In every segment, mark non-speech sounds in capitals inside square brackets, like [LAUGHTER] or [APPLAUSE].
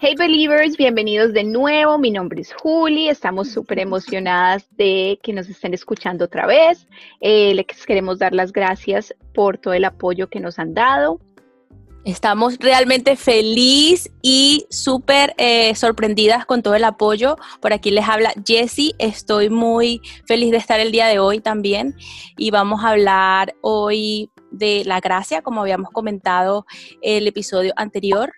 Hey Believers, bienvenidos de nuevo. Mi nombre es Juli. Estamos súper emocionadas de que nos estén escuchando otra vez. Eh, les queremos dar las gracias por todo el apoyo que nos han dado. Estamos realmente feliz y súper eh, sorprendidas con todo el apoyo. Por aquí les habla Jessie. Estoy muy feliz de estar el día de hoy también. Y vamos a hablar hoy de la gracia, como habíamos comentado el episodio anterior.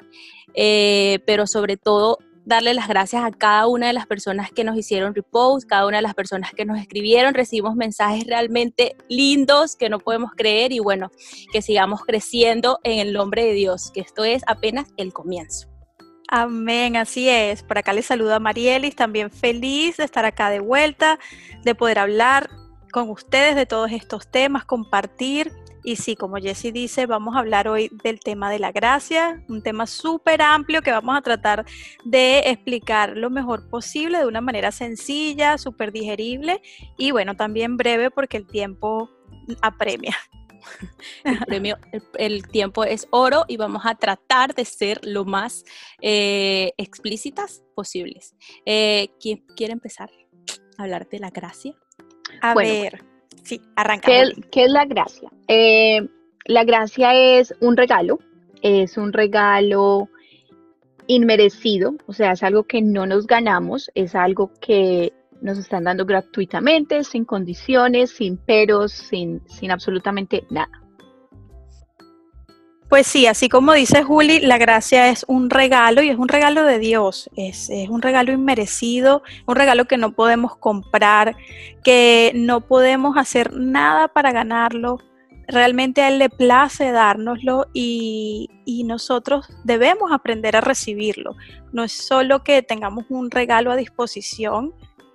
Eh, pero sobre todo darle las gracias a cada una de las personas que nos hicieron repost, cada una de las personas que nos escribieron. Recibimos mensajes realmente lindos que no podemos creer y bueno, que sigamos creciendo en el nombre de Dios, que esto es apenas el comienzo. Amén, así es. Por acá les saluda Marielis, también feliz de estar acá de vuelta, de poder hablar con ustedes de todos estos temas, compartir y sí, como Jessie dice, vamos a hablar hoy del tema de la gracia, un tema súper amplio que vamos a tratar de explicar lo mejor posible de una manera sencilla, súper digerible y bueno, también breve porque el tiempo apremia. [LAUGHS] El, premio, el, tiempo es oro y vamos a tratar de ser lo más eh, explícitas posibles. Eh, ¿Quién quiere empezar a hablar de la gracia? A ver. Sí, arranca. ¿Qué, es la gracia? Eh, la gracia es un regalo, es un regalo inmerecido, o sea, es algo que no nos ganamos, es algo que nos están dando gratuitamente, sin condiciones, sin peros, sin, sin absolutamente nada. Pues sí, así como dice Juli, la gracia es un regalo y es un regalo de Dios, es, un regalo inmerecido, un regalo que no podemos comprar, que no podemos hacer nada para ganarlo. Realmente a Él le place dárnoslo y, y nosotros debemos aprender a recibirlo. No es solo que tengamos un regalo a disposición,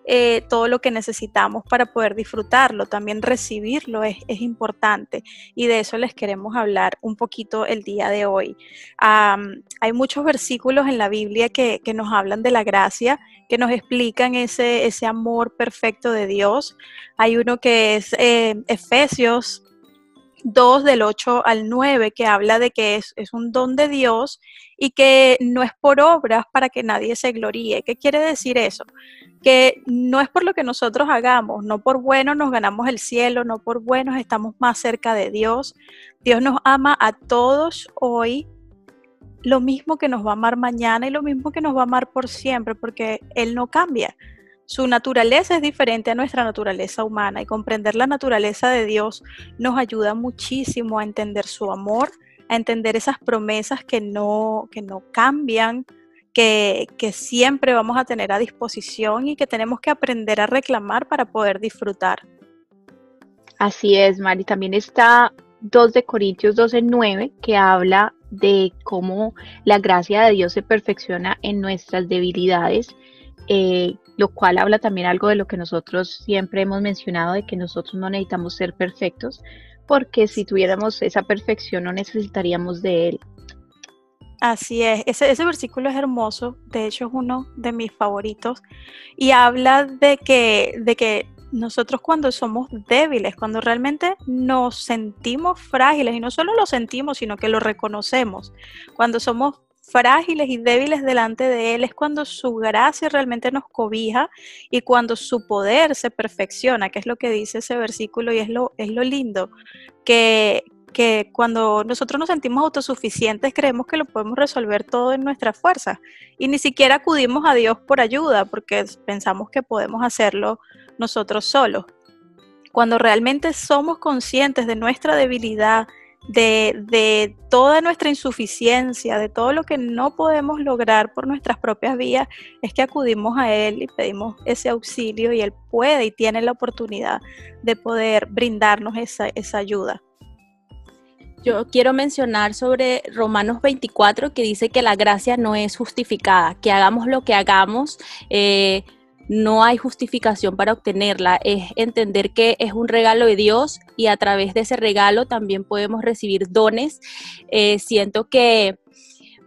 eh, todo lo que necesitamos para poder disfrutarlo, también recibirlo es, importante y de eso les queremos hablar un poquito el día de hoy. hay muchos versículos en la Biblia que, nos hablan de la gracia, que nos explican ese, ese amor perfecto de Dios. Hay uno que es eh, Efesios 2 del 8 al 9, que habla de que es, es, un don de Dios y que no es por obras para que nadie se gloríe. ¿Qué quiere decir eso? que no es por lo que nosotros hagamos, no por bueno nos ganamos el cielo, no por buenos estamos más cerca de Dios. Dios nos ama a todos hoy, lo mismo que nos va a amar mañana y lo mismo que nos va a amar por siempre, porque Él no cambia. Su naturaleza es diferente a nuestra naturaleza humana y comprender la naturaleza de Dios nos ayuda muchísimo a entender su amor, a entender esas promesas que no, que no cambian, que, siempre vamos a tener a disposición y que tenemos que aprender a reclamar para poder disfrutar. Así es, Mari. También está 2 de Corintios 12:9 que habla de cómo la gracia de Dios se perfecciona en nuestras debilidades, eh, lo cual habla también algo de lo que nosotros siempre hemos mencionado, de que nosotros no necesitamos ser perfectos, porque si tuviéramos esa perfección no necesitaríamos de Él. Así es, ese, versículo es hermoso, de hecho es uno de mis favoritos, y habla de que, de que nosotros cuando somos débiles, cuando realmente nos sentimos frágiles, y no solo lo sentimos, sino que lo reconocemos, cuando somos frágiles y débiles delante de Él, es cuando su gracia realmente nos cobija y cuando su poder se perfecciona, que es lo que dice ese versículo y es lo, es lo lindo, que, que cuando nosotros nos sentimos autosuficientes creemos que lo podemos resolver todo en nuestra fuerza y ni siquiera acudimos a Dios por ayuda porque pensamos que podemos hacerlo nosotros solos. Cuando realmente somos conscientes de nuestra debilidad, de, de, toda nuestra insuficiencia, de todo lo que no podemos lograr por nuestras propias vías, es que acudimos a Él y pedimos ese auxilio y Él puede y tiene la oportunidad de poder brindarnos esa, esa ayuda. Yo quiero mencionar sobre Romanos 24 que dice que la gracia no es justificada, que hagamos lo que hagamos, eh, no hay justificación para obtenerla, es entender que es un regalo de Dios y a través de ese regalo también podemos recibir dones. Eh, siento que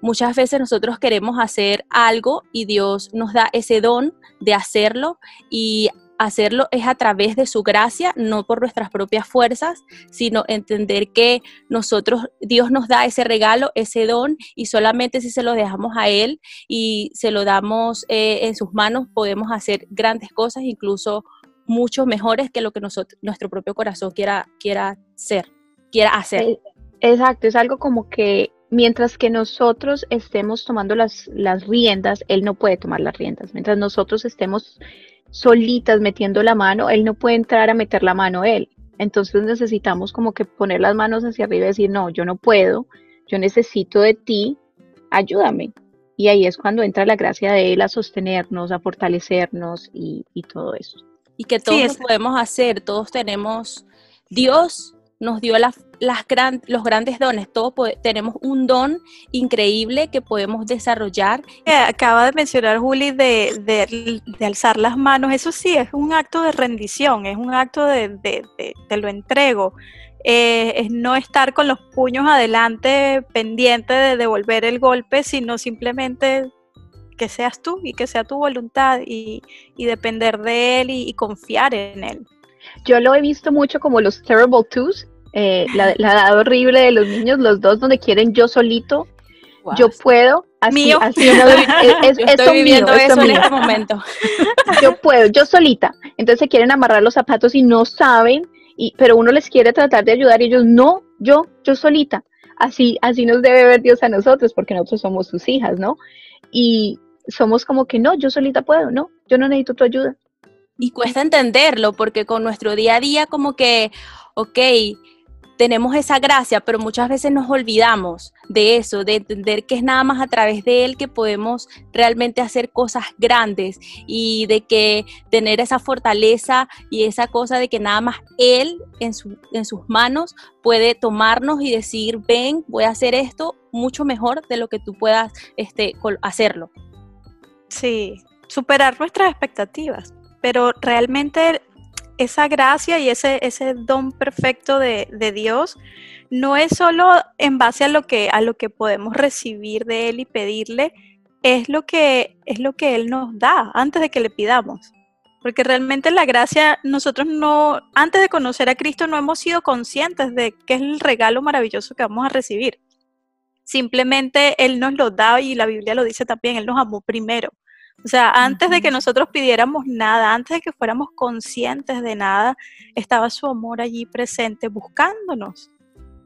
muchas veces nosotros queremos hacer algo y Dios nos da ese don de hacerlo y hacerlo es a través de su gracia, no por nuestras propias fuerzas, sino entender que nosotros, Dios nos da ese regalo, ese don, y solamente si se lo dejamos a Él y se lo damos eh, en sus manos, podemos hacer grandes cosas, incluso mucho mejores que lo que nosotros, nuestro propio corazón quiera, quiera ser, quiera hacer. Eh, Exacto, es algo como que mientras que nosotros estemos tomando las, las riendas, Él no puede tomar las riendas. Mientras nosotros estemos solitas metiendo la mano, él no puede entrar a meter la mano él. Entonces necesitamos como que poner las manos hacia arriba y decir, no, yo no puedo, yo necesito de ti, ayúdame. Y ahí es cuando entra la gracia de él a sostenernos, a fortalecernos y, todo eso. Y que todos podemos hacer, todos tenemos, Dios nos dio las, las los grandes dones, todos tenemos un don increíble que podemos desarrollar. Acaba de mencionar Juli de, alzar las manos, eso sí, es un acto de rendición, es un acto de, te lo entrego. Eh, es no estar con los puños adelante pendiente de devolver el golpe, sino simplemente que seas tú y que sea tu voluntad y, depender de él y confiar en él. Yo lo he visto mucho como los Terrible Twos, eh, la, edad horrible de los niños, los dos donde quieren yo solito, yo puedo, así, mío. así [LAUGHS] es, estoy viviendo eso en este momento. [LAUGHS] Yo puedo, yo solita. Entonces se quieren amarrar los zapatos y no saben, y, pero uno les quiere tratar de ayudar y ellos no, yo, yo solita. Así, así nos debe ver Dios a nosotros, porque nosotros somos sus hijas, ¿no? Y somos como que no, yo solita puedo, no, yo no necesito tu ayuda. Y cuesta entenderlo, porque con nuestro día a día como que, ok, tenemos esa gracia, pero muchas veces nos olvidamos de eso, de entender que es nada más a través de Él que podemos realmente hacer cosas grandes y de que tener esa fortaleza y esa cosa de que nada más Él en, en sus manos puede tomarnos y decir, ven, voy a hacer esto mucho mejor de lo que tú puedas este, hacerlo. Sí, superar nuestras expectativas, pero realmente esa gracia y ese, ese don perfecto de, Dios no es solo en base a lo, que, a lo que podemos recibir de Él y pedirle, es lo, que, es lo que Él nos da antes de que le pidamos. Porque realmente la gracia, nosotros no, antes de conocer a Cristo, no hemos sido conscientes de qué es el regalo maravilloso que vamos a recibir. Simplemente Él nos lo da y la Biblia lo dice también, Él nos amó primero. O sea, antes de que nosotros pidiéramos nada, antes de que fuéramos conscientes de nada, estaba su amor allí presente, buscándonos,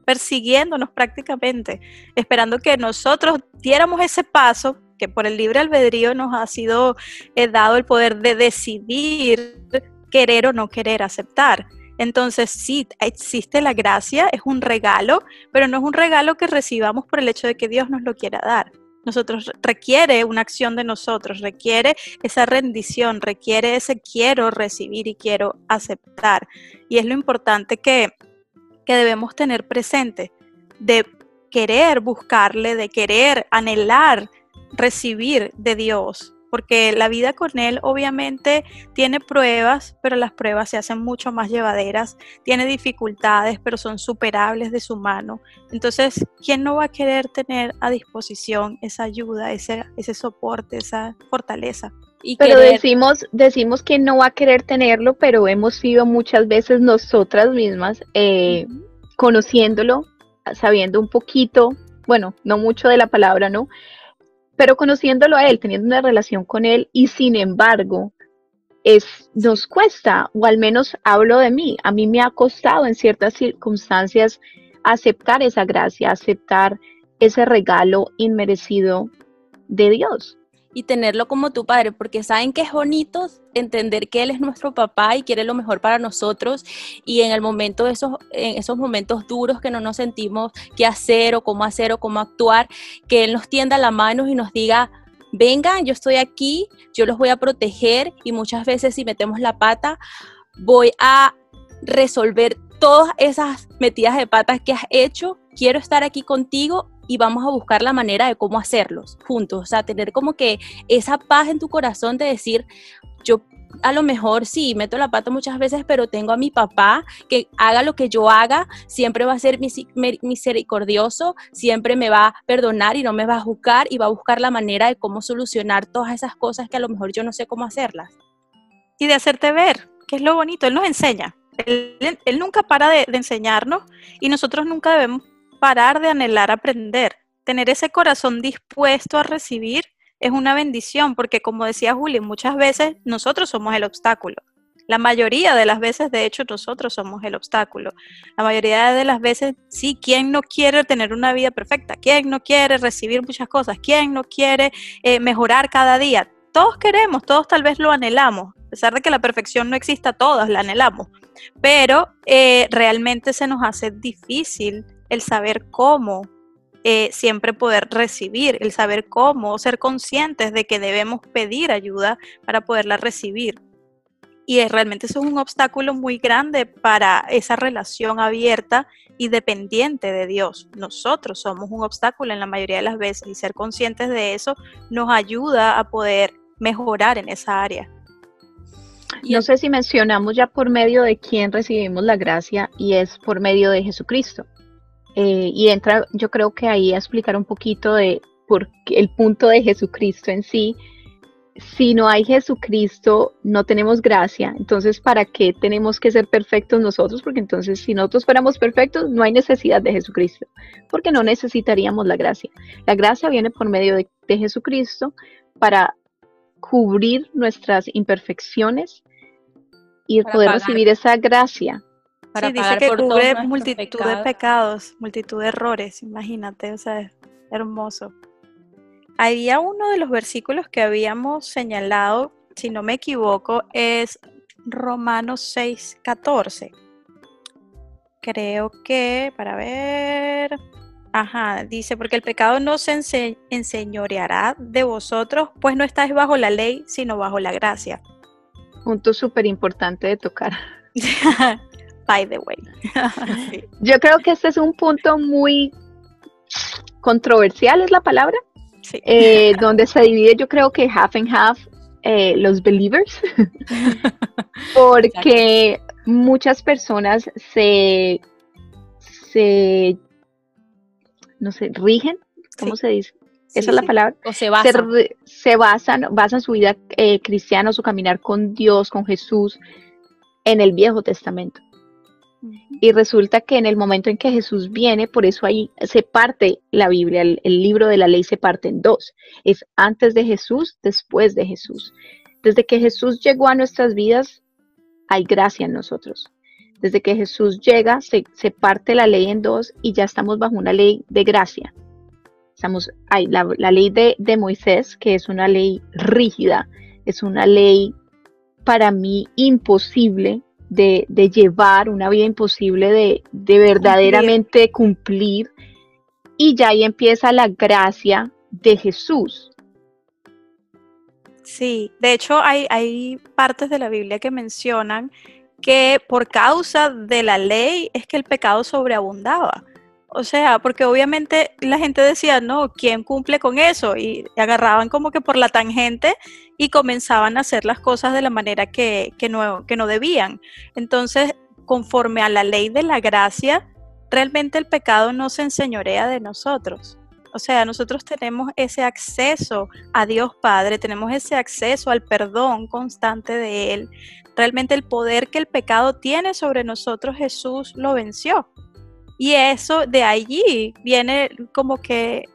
persiguiéndonos prácticamente, esperando que nosotros diéramos ese paso que por el libre albedrío nos ha sido eh, dado el poder de decidir querer o no querer aceptar. Entonces, sí, existe la gracia, es un regalo, pero no es un regalo que recibamos por el hecho de que Dios nos lo quiera dar nosotros requiere una acción de nosotros, requiere esa rendición, requiere ese quiero recibir y quiero aceptar. Y es lo importante que, que debemos tener presente, de querer buscarle, de querer anhelar recibir de Dios porque la vida con Él obviamente tiene pruebas, pero las pruebas se hacen mucho más llevaderas, tiene dificultades, pero son superables de su mano. Entonces, ¿quién no va a querer tener a disposición esa ayuda, ese, ese soporte, esa fortaleza? Y pero decimos, decimos que no va a querer tenerlo, pero hemos sido muchas veces nosotras mismas eh, conociéndolo, sabiendo un poquito, bueno, no mucho de la palabra, ¿no? Pero conociéndolo a él, teniendo una relación con él y sin embargo, es, nos cuesta, o al menos hablo de mí, a mí me ha costado en ciertas circunstancias aceptar esa gracia, aceptar ese regalo inmerecido de Dios y tenerlo como tu padre, porque saben que es bonito entender que Él es nuestro papá y quiere lo mejor para nosotros y en el momento esos, en esos momentos duros que no nos sentimos qué hacer o cómo hacer o cómo actuar, que Él nos tienda la mano y nos diga, vengan, yo estoy aquí, yo los voy a proteger y muchas veces si metemos la pata, voy a resolver todas esas metidas de patas que has hecho, quiero estar aquí contigo y vamos a buscar la manera de cómo hacerlos juntos, o sea, tener como que esa paz en tu corazón de decir, yo a lo mejor sí, meto la pata muchas veces, pero tengo a mi papá que haga lo que yo haga, siempre va a ser misericordioso, siempre me va a perdonar y no me va a juzgar y va a buscar la manera de cómo solucionar todas esas cosas que a lo mejor yo no sé cómo hacerlas. Y de hacerte ver, que es lo bonito, Él nos enseña. Él, nunca para de, de enseñarnos y nosotros nunca debemos parar de anhelar aprender. Tener ese corazón dispuesto a recibir es una bendición, porque como decía Juli, muchas veces nosotros somos el obstáculo. La mayoría de las veces, de hecho, nosotros somos el obstáculo. La mayoría de las veces, sí, ¿quién no quiere tener una vida perfecta? ¿Quién no quiere recibir muchas cosas? ¿Quién no quiere eh, mejorar cada día? Todos queremos, todos tal vez lo anhelamos. A pesar de que la perfección no exista, todos la anhelamos. Pero eh, realmente se nos hace difícil el saber cómo eh, siempre poder recibir, el saber cómo, ser conscientes de que debemos pedir ayuda para poderla recibir. Y es, realmente eso es un obstáculo muy grande para esa relación abierta y dependiente de Dios. Nosotros somos un obstáculo en la mayoría de las veces y ser conscientes de eso nos ayuda a poder mejorar en esa área. No sé si mencionamos ya por medio de quién recibimos la gracia y es por medio de Jesucristo. Eh, y entra, yo creo que ahí a explicar un poquito de por el punto de Jesucristo en sí. Si no hay Jesucristo, no tenemos gracia. Entonces, ¿para qué tenemos que ser perfectos nosotros? Porque entonces, si nosotros fuéramos perfectos, no hay necesidad de Jesucristo, porque no necesitaríamos la gracia. La gracia viene por medio de, Jesucristo para cubrir nuestras imperfecciones y poder recibir esa gracia sí, dice que cubre multitud de pecados, multitud de errores, imagínate, o sea, es hermoso. Había uno de los versículos que habíamos señalado, si no me equivoco, es Romanos 6, 14. Creo que, para ver, ajá, dice, porque el pecado no se enseñoreará de vosotros, pues no estáis bajo la ley, sino bajo la gracia. Punto súper importante de tocar. [LAUGHS] by the way. [LAUGHS] Yo creo que este es un punto muy controversial, es la palabra, eh, [LAUGHS] donde se divide yo creo que half and half eh, los believers, [LAUGHS] porque muchas personas se, se, no sé, rigen, ¿cómo se dice? Esa es la palabra. O se basan. Se, basan, basan su vida eh, cristiana, su caminar con Dios, con Jesús, en el Viejo Testamento. Y resulta que en el momento en que Jesús viene, por eso ahí se parte la Biblia, el, libro de la ley se parte en dos. Es antes de Jesús, después de Jesús. Desde que Jesús llegó a nuestras vidas, hay gracia en nosotros. Desde que Jesús llega, se, parte la ley en dos y ya estamos bajo una ley de gracia. Estamos, hay la, ley de Moisés, que es una ley rígida, es una ley para mí imposible de, llevar una vida imposible, de, de verdaderamente cumplir. Y ya ahí empieza la gracia de Jesús. Sí, de hecho hay, hay partes de la Biblia que mencionan que por causa de la ley es que el pecado sobreabundaba. O sea, porque obviamente la gente decía, no, ¿quién cumple con eso? Y agarraban como que por la tangente y comenzaban a hacer las cosas de la manera que, no, que no debían. Entonces, conforme a la ley de la gracia, realmente el pecado no se enseñorea de nosotros. O sea, nosotros tenemos ese acceso a Dios Padre, tenemos ese acceso al perdón constante de Él. Realmente el poder que el pecado tiene sobre nosotros, Jesús lo venció. Y eso de allí viene como que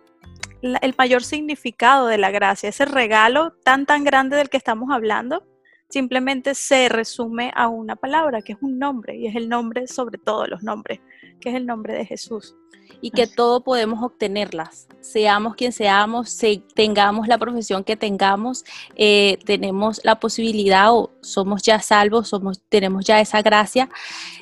el mayor significado de la gracia, ese regalo tan tan grande del que estamos hablando, simplemente se resume a una palabra, que es un nombre, y es el nombre sobre todos los nombres, que es el nombre de Jesús. Y que todo podemos obtenerlas, seamos quien seamos, tengamos la profesión que tengamos, eh, tenemos la posibilidad o somos ya salvos, somos, tenemos ya esa gracia.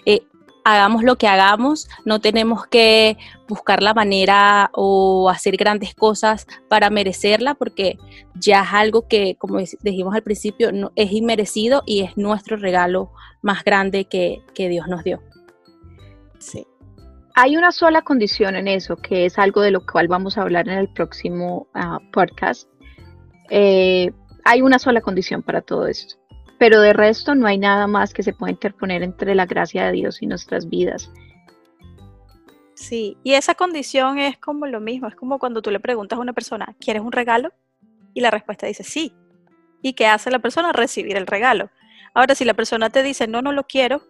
Eh, hagamos lo que hagamos, no tenemos que buscar la manera o hacer grandes cosas para merecerla, porque ya es algo que, como dijimos al principio, no, es inmerecido y es nuestro regalo más grande que, Dios nos dio. Sí. Hay una sola condición en eso, que es algo de lo cual vamos a hablar en el próximo ah, podcast. Eh, hay una sola condición para todo esto. Pero de resto no hay nada más que se pueda interponer entre la gracia de Dios y nuestras vidas. Sí, y esa condición es como lo mismo, es como cuando tú le preguntas a una persona, ¿quieres un regalo? Y la respuesta dice sí. ¿Y qué hace la persona? Recibir el regalo. Ahora, si la persona te dice, no, no lo quiero,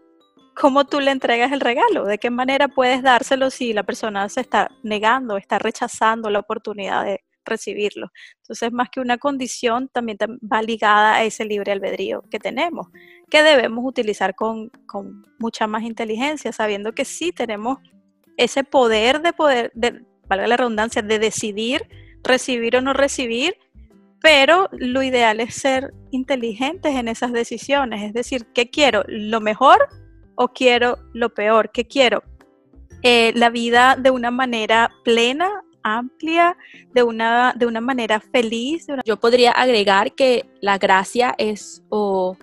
¿cómo tú le entregas el regalo? ¿De qué manera puedes dárselo si la persona se está negando, está rechazando la oportunidad de recibirlo? Entonces, más que una condición, también va ligada a ese libre albedrío que tenemos, que debemos utilizar con, con mucha más inteligencia, sabiendo que sí tenemos ese poder de poder, de, valga la redundancia, de decidir recibir o no recibir, pero lo ideal es ser inteligentes en esas decisiones, es decir, ¿qué quiero? ¿Lo mejor o quiero lo peor? ¿Qué quiero? Eh, la vida de una manera plena, amplia, de una, de una manera feliz. Yo podría agregar que la gracia es, o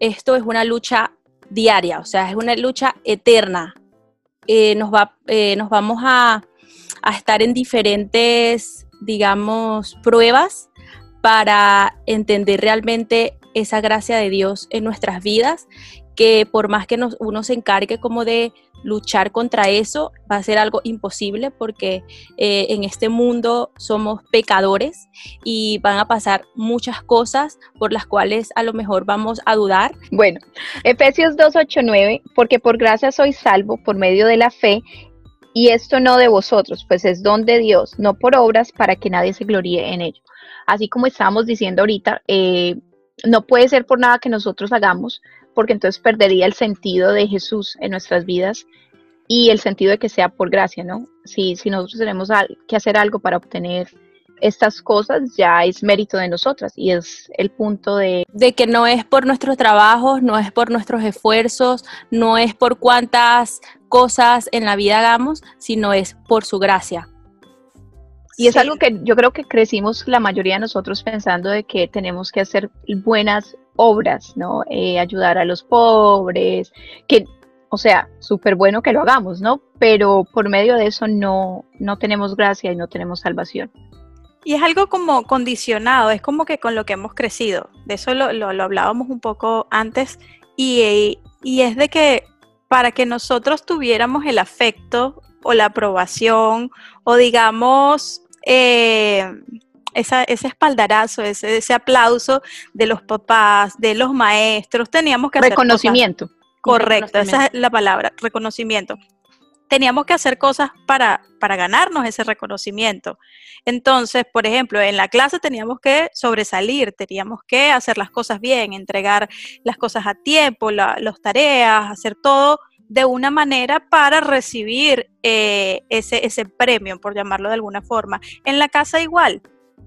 esto es una lucha diaria, o sea, es una lucha eterna. Eh, nos, va, eh, nos vamos a, a estar en diferentes, digamos, pruebas para entender realmente esa gracia de Dios en nuestras vidas, que por más que uno se encargue como de luchar contra eso, va a ser algo imposible porque eh, en este mundo somos pecadores y van a pasar muchas cosas por las cuales a lo mejor vamos a dudar. Bueno, Efesios 2.8.9, porque por gracia soy salvo por medio de la fe y esto no de vosotros, pues es don de Dios, no por obras para que nadie se gloríe en ello así como estábamos diciendo ahorita, eh, no puede ser por nada que nosotros hagamos, porque entonces perdería el sentido de Jesús en nuestras vidas y el sentido de que sea por gracia, ¿no? Si, si nosotros tenemos que hacer algo para obtener estas cosas, ya es mérito de nosotras y es el punto de... De que no es por nuestros trabajos, no es por nuestros esfuerzos, no es por cuántas cosas en la vida hagamos, sino es por su gracia. Y es algo que yo creo que crecimos la mayoría de nosotros pensando de que tenemos que hacer buenas obras, ¿no? Eh, ayudar a los pobres, que, o sea, súper bueno que lo hagamos, ¿no? Pero por medio de eso no, no tenemos gracia y no tenemos salvación. Y es algo como condicionado, es como que con lo que hemos crecido. De eso lo, lo, hablábamos un poco antes. Y, y es de que para que nosotros tuviéramos el afecto o la aprobación o digamos eh, ese espaldarazo, ese, ese, aplauso de los papás, de los maestros, teníamos que hacer reconocimiento. Correcto, esa es la palabra, reconocimiento. Teníamos que hacer cosas para, para ganarnos ese reconocimiento. Entonces, por ejemplo, en la clase teníamos que sobresalir, teníamos que hacer las cosas bien, entregar las cosas a tiempo, las tareas, hacer todo de una manera para recibir eh, ese, ese premio, por llamarlo de alguna forma. En la casa igual.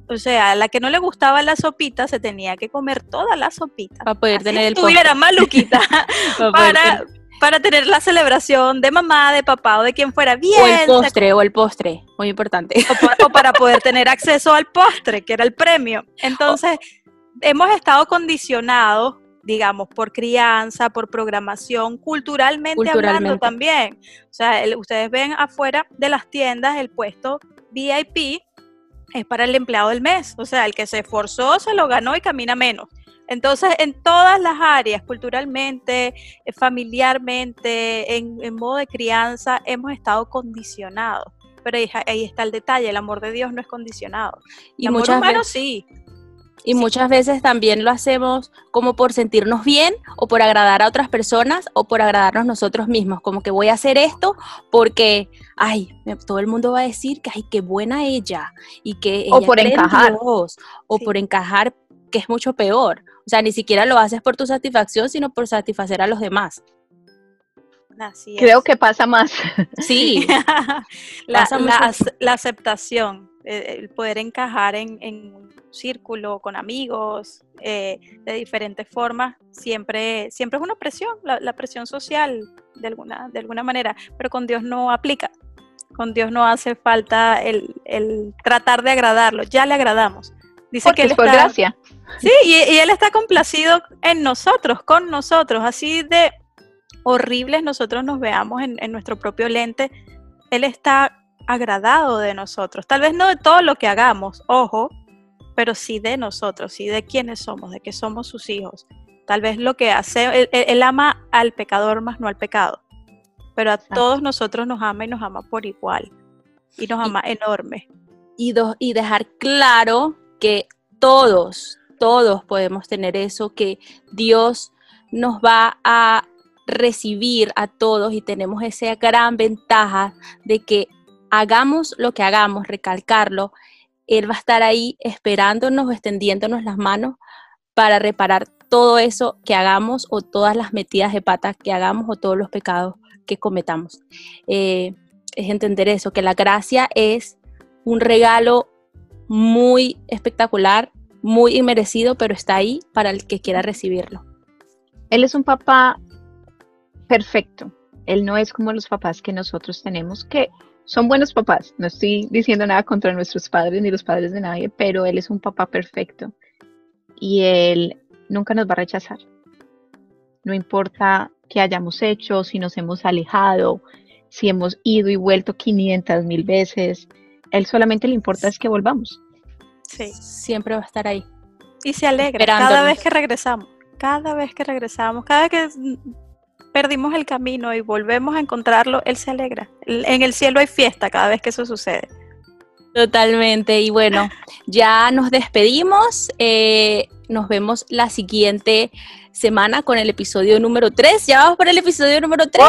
O sea, a la que no le gustaba la sopita se tenía que comer toda la sopita. Para poder tener el estuviera maluquita. [LAUGHS] [LAUGHS] para, para tener la celebración de mamá, de papá o de quien fuera bien. O el postre, o el postre, muy importante. O, o, para poder [LAUGHS] tener acceso al postre, que era el premio. Entonces, hemos estado condicionados digamos, por crianza, por programación, culturalmente, hablando también. O sea, ustedes ven afuera de las tiendas el puesto VIP es para el empleado del mes, o sea, el que se esforzó, se lo ganó y camina menos. Entonces, en todas las áreas, culturalmente, eh, familiarmente, en, modo de crianza, hemos estado condicionados. Pero ahí, está el detalle, el amor de Dios no es condicionado. Y el amor humano sí, y muchas veces también lo hacemos como por sentirnos bien o por agradar a otras personas o por agradarnos nosotros mismos. Como que voy a hacer esto porque, ay, todo el mundo va a decir que, ay, qué buena ella. Y que o por encajar. o por encajar, que es mucho peor. O sea, ni siquiera lo haces por tu satisfacción, sino por satisfacer a los demás. Creo que pasa más. Sí. [LAUGHS] la, la, aceptación, el poder encajar en, en un círculo, con amigos, eh, de diferentes formas, siempre, siempre es una presión, la, presión social de alguna, de alguna manera, pero con Dios no aplica. Con Dios no hace falta el, el tratar de agradarlo, ya le agradamos. Dice que él está, gracia. Sí, y, y Él está complacido en nosotros, con nosotros, así de horribles nosotros nos veamos en, nuestro propio lente, Él está agradado de nosotros. Tal vez no de todo lo que hagamos, ojo, pero sí de nosotros, sí de quiénes somos, de que somos sus hijos. Tal vez lo que hace, él, ama al pecador más no al pecado, pero a todos nosotros nos ama y nos ama por igual, y nos ama enorme. Y, y dejar claro que todos, todos podemos tener eso, que Dios nos va a recibir a todos y tenemos esa gran ventaja de que hagamos lo que hagamos, recalcarlo, Él va a estar ahí esperándonos, extendiéndonos las manos para reparar todo eso que hagamos o todas las metidas de patas que hagamos o todos los pecados que cometamos. Eh, es entender eso, que la gracia es un regalo muy espectacular, muy inmerecido, pero está ahí para el que quiera recibirlo. Él es un papá perfecto. Él no es como los papás que nosotros tenemos, que son buenos papás. No estoy diciendo nada contra nuestros padres ni los padres de nadie, pero él es un papá perfecto. Y él nunca nos va a rechazar. No importa qué hayamos hecho, si nos hemos alejado, si hemos ido y vuelto 500 mil veces. Él solamente le importa es que volvamos. Sí, siempre va a estar ahí. Y se alegra cada vez que regresamos. Cada vez que regresamos, cada vez que perdimos el camino y volvemos a encontrarlo, Él se alegra. En el cielo hay fiesta cada vez que eso sucede. Totalmente. Y bueno, ya nos despedimos. Eh, nos vemos la siguiente semana con el episodio número 3. Ya vamos por el episodio número 3.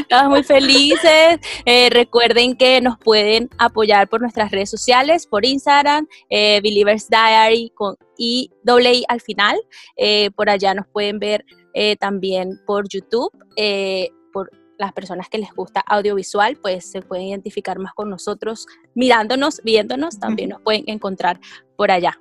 Estamos muy felices. Eh, recuerden que nos pueden apoyar por nuestras redes sociales, por Instagram, eh, Believers Diary con I doble I al final. por allá nos pueden ver también por YouTube. por las personas que les gusta audiovisual, pues se pueden identificar más con nosotros, mirándonos, viéndonos, también nos pueden encontrar por allá.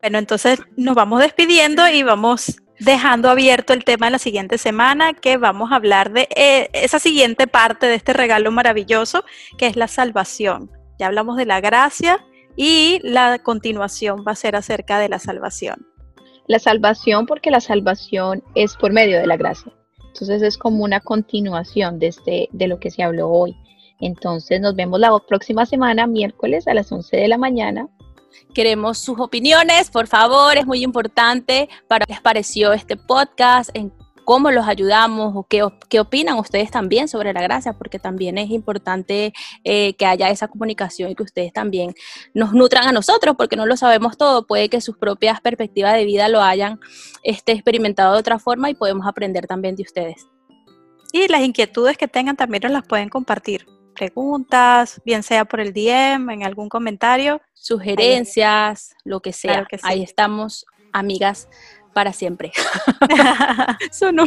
Bueno, entonces nos vamos despidiendo y vamos dejando abierto el tema de la siguiente semana, que vamos a hablar de eh, esa siguiente parte de este regalo maravilloso, que es la salvación. Ya hablamos de la gracia y la continuación va a ser acerca de la salvación. La salvación, porque la salvación es por medio de la gracia. Entonces es como una continuación de, este, de lo que se habló hoy. Entonces nos vemos la próxima semana, miércoles a las 11 de la mañana. Queremos sus opiniones, por favor, es muy importante para qué les pareció este podcast, en cómo los ayudamos o qué, qué, opinan ustedes también sobre la gracia, porque también es importante eh, que haya esa comunicación y que ustedes también nos nutran a nosotros, porque no lo sabemos todo, puede que sus propias perspectivas de vida lo hayan este, experimentado de otra forma y podemos aprender también de ustedes. Y las inquietudes que tengan también nos las pueden compartir. Preguntas, bien sea por el DM, en algún comentario. Sugerencias, lo que sea. Ahí estamos, amigas para siempre. [LAUGHS] [LAUGHS] sonó,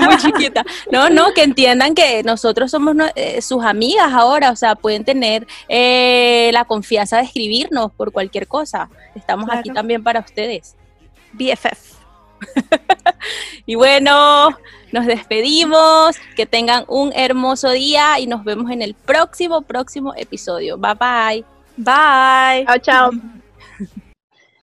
muy, chiquita. No, no, que entiendan que nosotros somos eh, sus amigas ahora, o sea, pueden tener eh, la confianza de escribirnos por cualquier cosa. Estamos aquí también para ustedes. BFF. [LAUGHS] y bueno, nos despedimos, que tengan un hermoso día y nos vemos en el próximo, próximo episodio. Bye bye. Bye. Chao, chao.